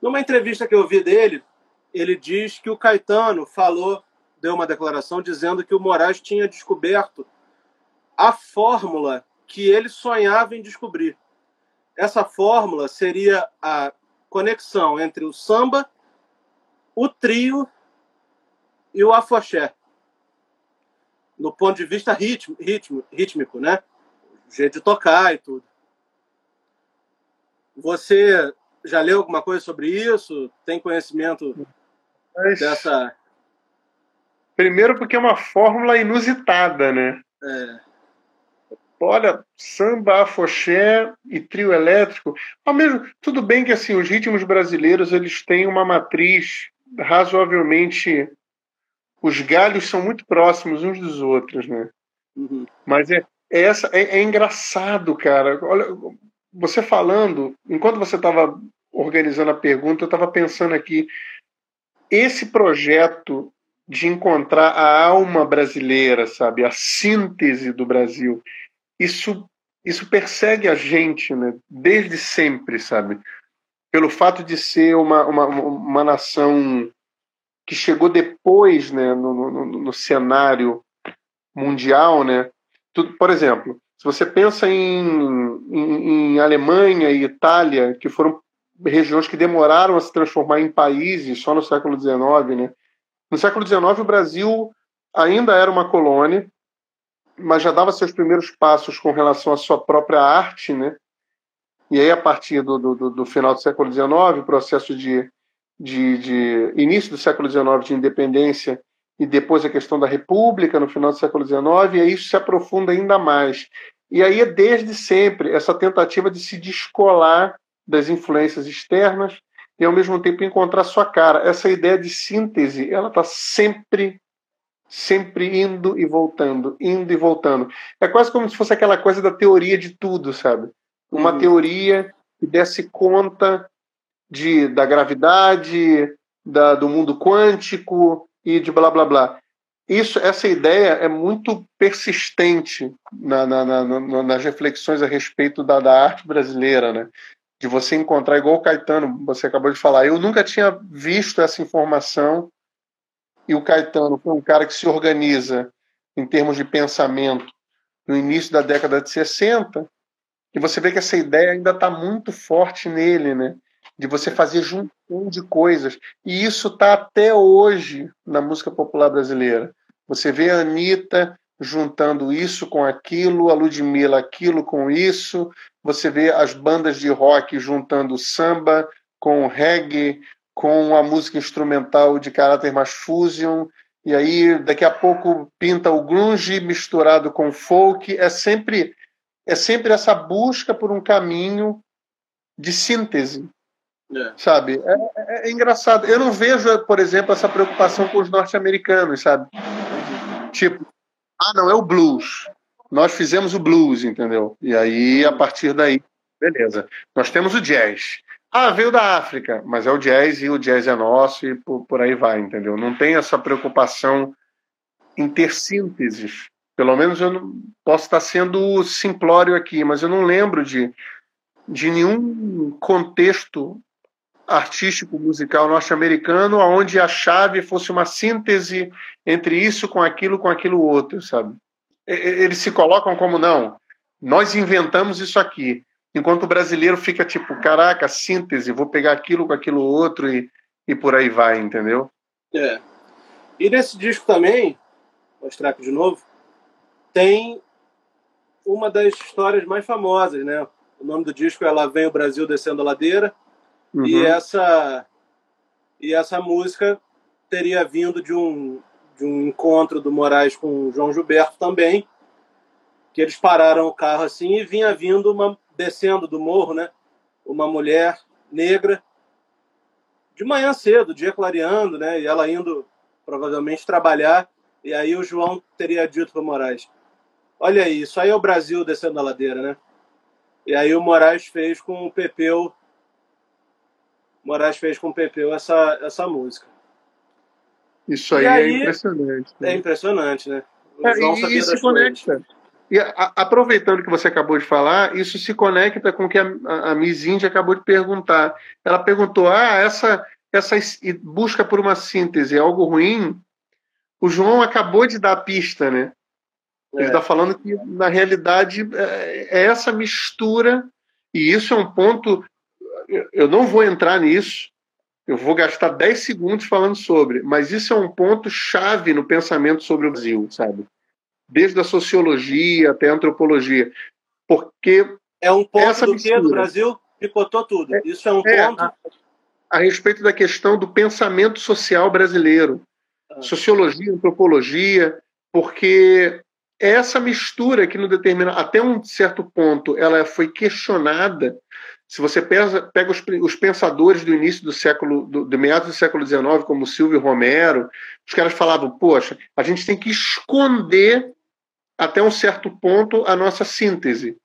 Numa entrevista que eu vi dele, ele diz que o Caetano falou, deu uma declaração dizendo que o Moraes tinha descoberto a fórmula que ele sonhava em descobrir. Essa fórmula seria a conexão entre o samba, o trio e o afoxé. No ponto de vista ritmo, ritmo, rítmico, né? O jeito de tocar e tudo. Você já leu alguma coisa sobre isso? Tem conhecimento Mas... dessa. Primeiro, porque é uma fórmula inusitada, né? É. Olha, samba, afoxé e trio elétrico. Ao mesmo, tudo bem que assim os ritmos brasileiros eles têm uma matriz razoavelmente os galhos são muito próximos uns dos outros, né? Uhum. Mas é, é essa é, é, engraçado, cara. Olha, você falando, enquanto você estava organizando a pergunta, eu estava pensando aqui esse projeto de encontrar a alma brasileira, sabe, a síntese do Brasil. Isso isso persegue a gente, né? Desde sempre, sabe? Pelo fato de ser uma, uma, uma nação que chegou depois né, no, no, no cenário mundial, né? Tudo, por exemplo, se você pensa em, em, em, Alemanha e Itália, que foram regiões que demoraram a se transformar em países só no século XIX, né? No século XIX, o Brasil ainda era uma colônia, mas já dava seus primeiros passos com relação à sua própria arte, né? E aí, a partir do, do, do final do século XIX, o processo de de, de início do século XIX de independência e depois a questão da república no final do século XIX, e aí isso se aprofunda ainda mais. E aí é desde sempre essa tentativa de se descolar das influências externas e ao mesmo tempo encontrar sua cara. Essa ideia de síntese, ela está sempre sempre indo e voltando, indo e voltando. É quase como se fosse aquela coisa da teoria de tudo, sabe? Uma uhum. teoria que desse conta de, da gravidade, da, do mundo quântico e de blá blá blá. Isso, essa ideia é muito persistente na, na, na, nas reflexões a respeito da, da arte brasileira, né? De você encontrar, igual o Caetano, você acabou de falar. Eu nunca tinha visto essa informação e o Caetano foi um cara que se organiza em termos de pensamento no início da década de 60, e você vê que essa ideia ainda está muito forte nele, né? de você fazer junção de coisas. E isso está até hoje na música popular brasileira. Você vê a Anitta juntando isso com aquilo, a Ludmilla aquilo com isso, você vê as bandas de rock juntando samba com reggae, com a música instrumental de caráter mais fusion, e aí daqui a pouco pinta o grunge misturado com folk, é sempre é sempre essa busca por um caminho de síntese é. Sabe? É, é, é, engraçado. Eu não vejo, por exemplo, essa preocupação com os norte-americanos, sabe? Tipo, ah, não, é o blues. Nós fizemos o blues, entendeu? E aí, a partir daí, beleza. Nós temos o jazz. Ah, veio da África, mas é o jazz e o jazz é nosso e por, por aí vai, entendeu? Não tem essa preocupação em ter sínteses. Pelo menos eu não posso estar sendo simplório aqui, mas eu não lembro de, de nenhum contexto artístico musical norte-americano, onde a chave fosse uma síntese entre isso com aquilo com aquilo outro, sabe? Eles se colocam como não, nós inventamos isso aqui, enquanto o brasileiro fica tipo, caraca, síntese, vou pegar aquilo com aquilo outro e, e por aí vai, entendeu? É. E nesse disco também, vou mostrar aqui de novo, tem uma das histórias mais famosas, né? O nome do disco é Lá Vem o Brasil Descendo a Ladeira Uhum. E essa e essa música teria vindo de um de um encontro do Moraes com o João Gilberto também, que eles pararam o carro assim e vinha vindo uma descendo do morro, né? Uma mulher negra de manhã cedo, dia clareando, né? E ela indo provavelmente trabalhar. E aí o João teria dito para o Moraes: Olha aí, isso aí é o Brasil descendo a ladeira, né? E aí o Moraes fez com o Pepeu Moraes fez com o Pepeu essa, essa música. Isso aí, aí é impressionante. Né? É impressionante, né? É, e isso se conecta. E a, aproveitando que você acabou de falar, isso se conecta com o que a, a, a Miss Indy acabou de perguntar. Ela perguntou: ah, essa, essa busca por uma síntese é algo ruim? O João acabou de dar a pista, né? Ele está é. falando que, na realidade, é, é essa mistura, e isso é um ponto eu não vou entrar nisso, eu vou gastar 10 segundos falando sobre, mas isso é um ponto chave no pensamento sobre o Brasil, sabe? Desde a sociologia até a antropologia. Porque. É um ponto essa do mistura, que do Brasil picotou tudo. É, isso é um é, ponto. A, a, respeito da questão do pensamento social brasileiro. Ah. Sociologia, antropologia, porque essa mistura que no determina até um certo ponto ela foi questionada se você pega, pega os, os, pensadores do início do século, do, do meados do século XIX, como Silvio Romero, os caras falavam: poxa, a gente tem que esconder até um certo ponto a nossa síntese.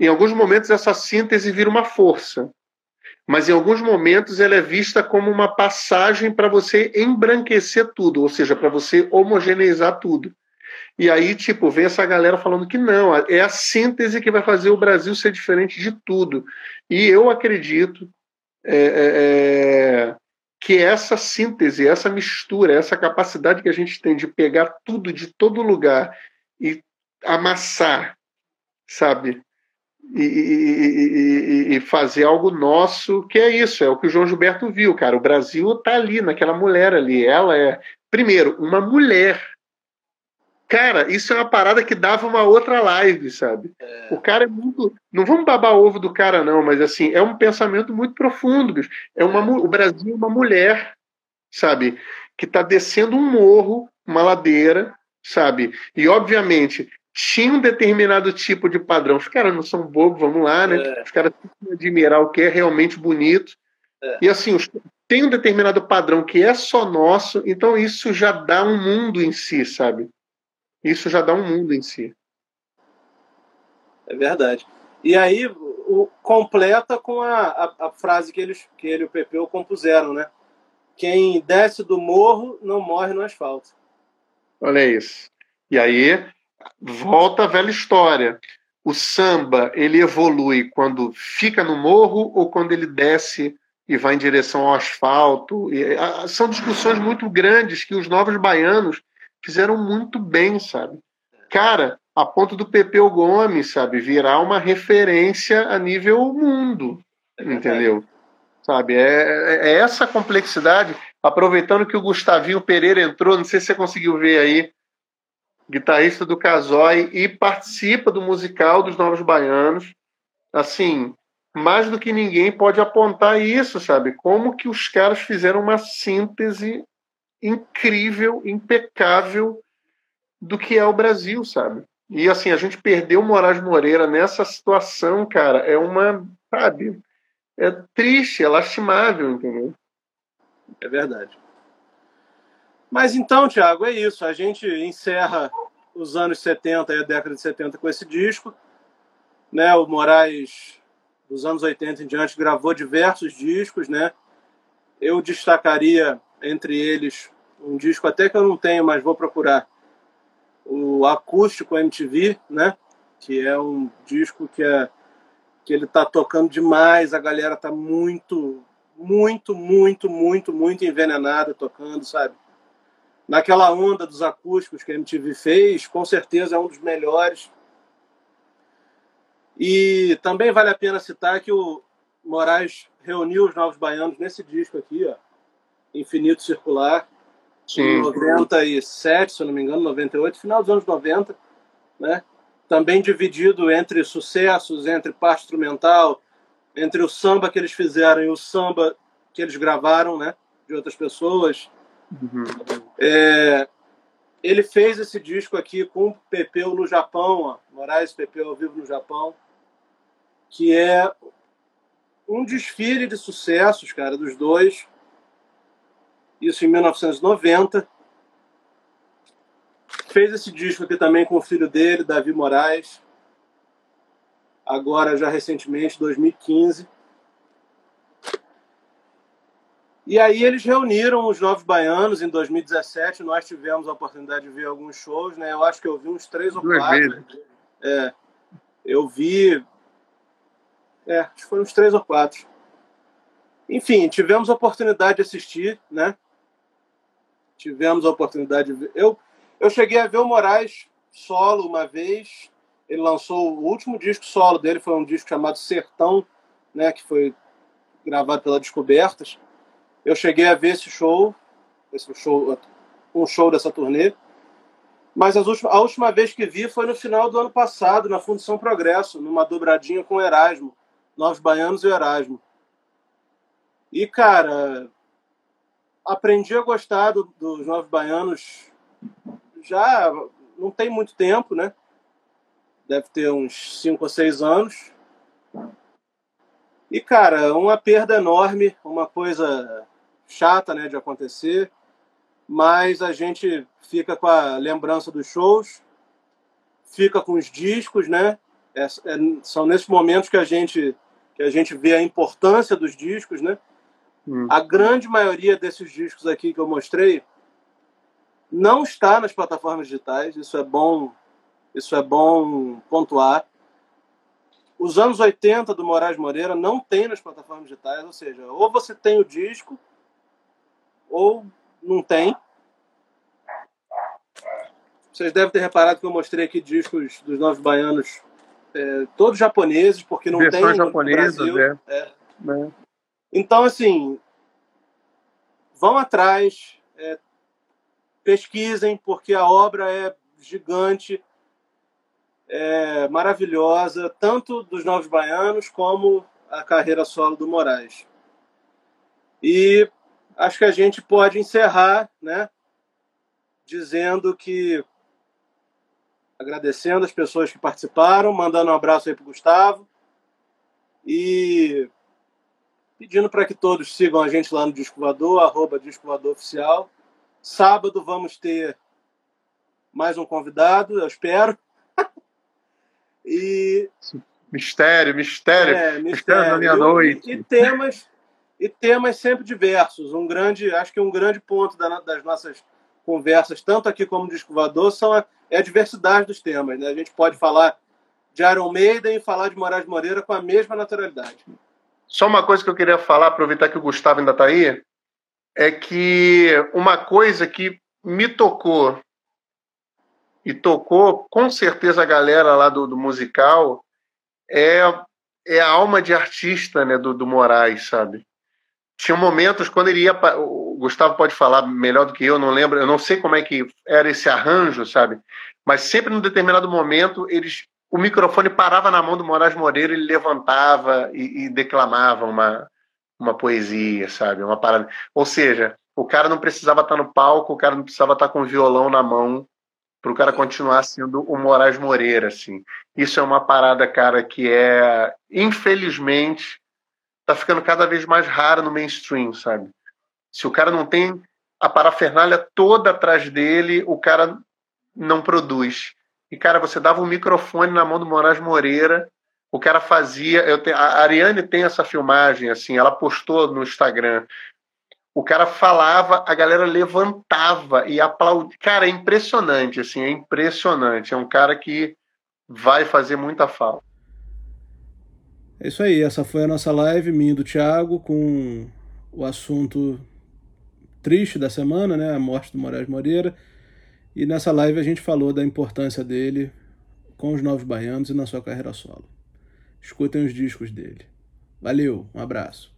Em alguns momentos essa síntese vira uma força, mas em alguns momentos ela é vista como uma passagem para você embranquecer tudo, ou seja, para você homogeneizar tudo. E aí, tipo, vem essa galera falando que não, é a síntese que vai fazer o Brasil ser diferente de tudo. E eu acredito é, é, é, que essa síntese, essa mistura, essa capacidade que a gente tem de pegar tudo de todo lugar e amassar, sabe? E, e, e, fazer algo nosso, que é isso, é o que o João Gilberto viu, cara. O Brasil tá ali, naquela mulher ali. Ela é, primeiro, uma mulher Cara, isso é uma parada que dava uma outra live, sabe? É. O cara é muito. Não vamos babar ovo do cara, não, mas assim, é um pensamento muito profundo, bicho. É uma, o Brasil é uma mulher, sabe? Que está descendo um morro, uma ladeira, sabe? E, obviamente, tinha um determinado tipo de padrão. Os caras não são bobos, vamos lá, né? É. Os caras têm que admirar o que é realmente bonito. É. E assim, os, tem um determinado padrão que é só nosso, então isso já dá um mundo em si, sabe? Isso já dá um mundo em si. É verdade. E aí o, completa com a, a, a, frase que eles que ele e o Pepeu compuseram, né? Quem desce do morro não morre no asfalto. Olha isso. E aí volta a velha história. O samba ele evolui quando fica no morro ou quando ele desce e vai em direção ao asfalto. E, a, são discussões muito grandes que os novos baianos fizeram muito bem, sabe? Cara, a ponto do Pepeu Gomes, sabe, virar uma referência a nível mundo, é entendeu? Sabe, é, é, essa complexidade. Aproveitando que o Gustavinho Pereira entrou, não sei se você conseguiu ver aí, guitarrista do Casói e participa do musical dos Novos Baianos. Assim, mais do que ninguém pode apontar isso, sabe? Como que os caras fizeram uma síntese incrível, impecável do que é o Brasil, sabe? E assim, a gente perdeu o Moraes Moreira nessa situação, cara, é uma, sabe, é triste, é lastimável, entendeu? É verdade. Mas então, Tiago, é isso. A gente encerra os anos 70 e a década de 70 com esse disco. Né? O Moraes, dos anos 80 em diante, gravou diversos discos. Né? Eu destacaria entre eles um disco até que eu não tenho, mas vou procurar. O Acústico MTV, né? Que é um disco que é que ele tá tocando demais, a galera tá muito, muito, muito, muito, muito envenenada tocando, sabe? Naquela onda dos acústicos que a MTV fez, com certeza é um dos melhores. E também vale a pena citar que o Moraes reuniu os Novos Baianos nesse disco aqui, ó, Infinito Circular, Sim. 97, se eu não me engano, 98, final dos anos 90, né? Também dividido entre sucessos, entre parte instrumental, entre o samba que eles fizeram e o samba que eles gravaram, né? De outras pessoas. Uhum. É, ele fez esse disco aqui com o Pepeu no Japão, ó, Moraes Pepeu ao vivo no Japão, que é um desfile de sucessos, cara, dos dois isso em 1990. Fez esse disco aqui também com o filho dele, Davi Moraes, agora já recentemente, 2015. E aí eles reuniram os Novos Baianos em 2017. Nós tivemos a oportunidade de ver alguns shows, né? Eu acho que eu vi uns três ou quatro. É, eu vi. É, acho que foi uns três ou quatro. Enfim, tivemos a oportunidade de assistir, né? tivemos a oportunidade de ver. Eu, eu cheguei a ver o Moraes solo uma vez. Ele lançou o último disco solo dele, foi um disco chamado Sertão, né, que foi gravado pela Descobertas. Eu cheguei a ver esse show, esse show um show dessa turnê. Mas últimas, a última vez que vi foi no final do ano passado, na Fundição Progresso, numa dobradinha com Erasmo, Novos Baianos e Erasmo. E, cara, aprendi a gostar do, dos Novos Baianos já não tem muito tempo, né? Deve ter uns 5 ou 6 anos. E, cara, uma perda enorme, uma coisa chata né, de acontecer, mas a gente fica com a lembrança dos shows, fica com os discos, né? É, é, são nesses momentos que a gente que a gente vê a importância dos discos, né? Hum. A grande maioria desses discos aqui que eu mostrei não está nas plataformas digitais. Isso é bom, isso é bom pontuar. Os anos 80 do Moraes Moreira não tem nas plataformas digitais, ou seja, ou você tem o disco ou não tem. Vocês devem ter reparado que eu mostrei aqui discos dos Novos Baianos, é, todos japoneses, porque não Versões tem japonesas, no Brasil. É. É. é. Então, assim, vão atrás, é, pesquisem, porque a obra é gigante, é maravilhosa, tanto dos Novos Baianos como a carreira solo do Moraes. E acho que a gente pode encerrar, né, dizendo que agradecendo as pessoas que participaram, mandando um abraço aí para Gustavo e pedindo para que todos sigam a gente lá no Disco Voador, arroba Oficial. Sábado vamos ter mais um convidado, eu espero. e mistério, mistério, é, mistério, mistério da meia-noite. E, e, temas e temas sempre diversos. Um grande, acho que um grande ponto da, das nossas conversas, tanto aqui como no Disco Voador, são a, é a diversidade dos temas. Né? A gente pode falar de Iron Maiden e falar de Moraes Moreira com a mesma naturalidade. Só uma coisa que eu queria falar, aproveitar que o Gustavo ainda está aí, é que uma coisa que me tocou e tocou com certeza a galera lá do, do musical é, é a alma de artista né, do, do Moraes, sabe? Tinha momentos quando ele ia. O Gustavo pode falar melhor do que eu, não lembro, eu não sei como é que era esse arranjo, sabe? Mas sempre num determinado momento eles o microfone parava na mão do Moraes Moreira, ele levantava e, e declamava uma, uma poesia, sabe? Uma parada. Ou seja, o cara não precisava estar no palco, o cara não precisava estar com o violão na mão para o cara continuar sendo o Moraes Moreira, assim. Isso é uma parada, cara, que é, infelizmente, tá ficando cada vez mais rara no mainstream, sabe? Se o cara não tem a parafernália toda atrás dele, o cara não produz. E, cara, você dava um microfone na mão do Moraes Moreira, o cara fazia. Eu te, a Ariane tem essa filmagem, assim, ela postou no Instagram. O cara falava, a galera levantava e aplaudia. Cara, é impressionante, assim, é impressionante. É um cara que vai fazer muita falta. É isso aí, essa foi a nossa live, minha do Thiago, com o assunto triste da semana, né? A morte do Moraes Moreira. E nessa live a gente falou da importância dele com os Novos Baianos e na sua carreira solo. Escutem os discos dele. Valeu, um abraço.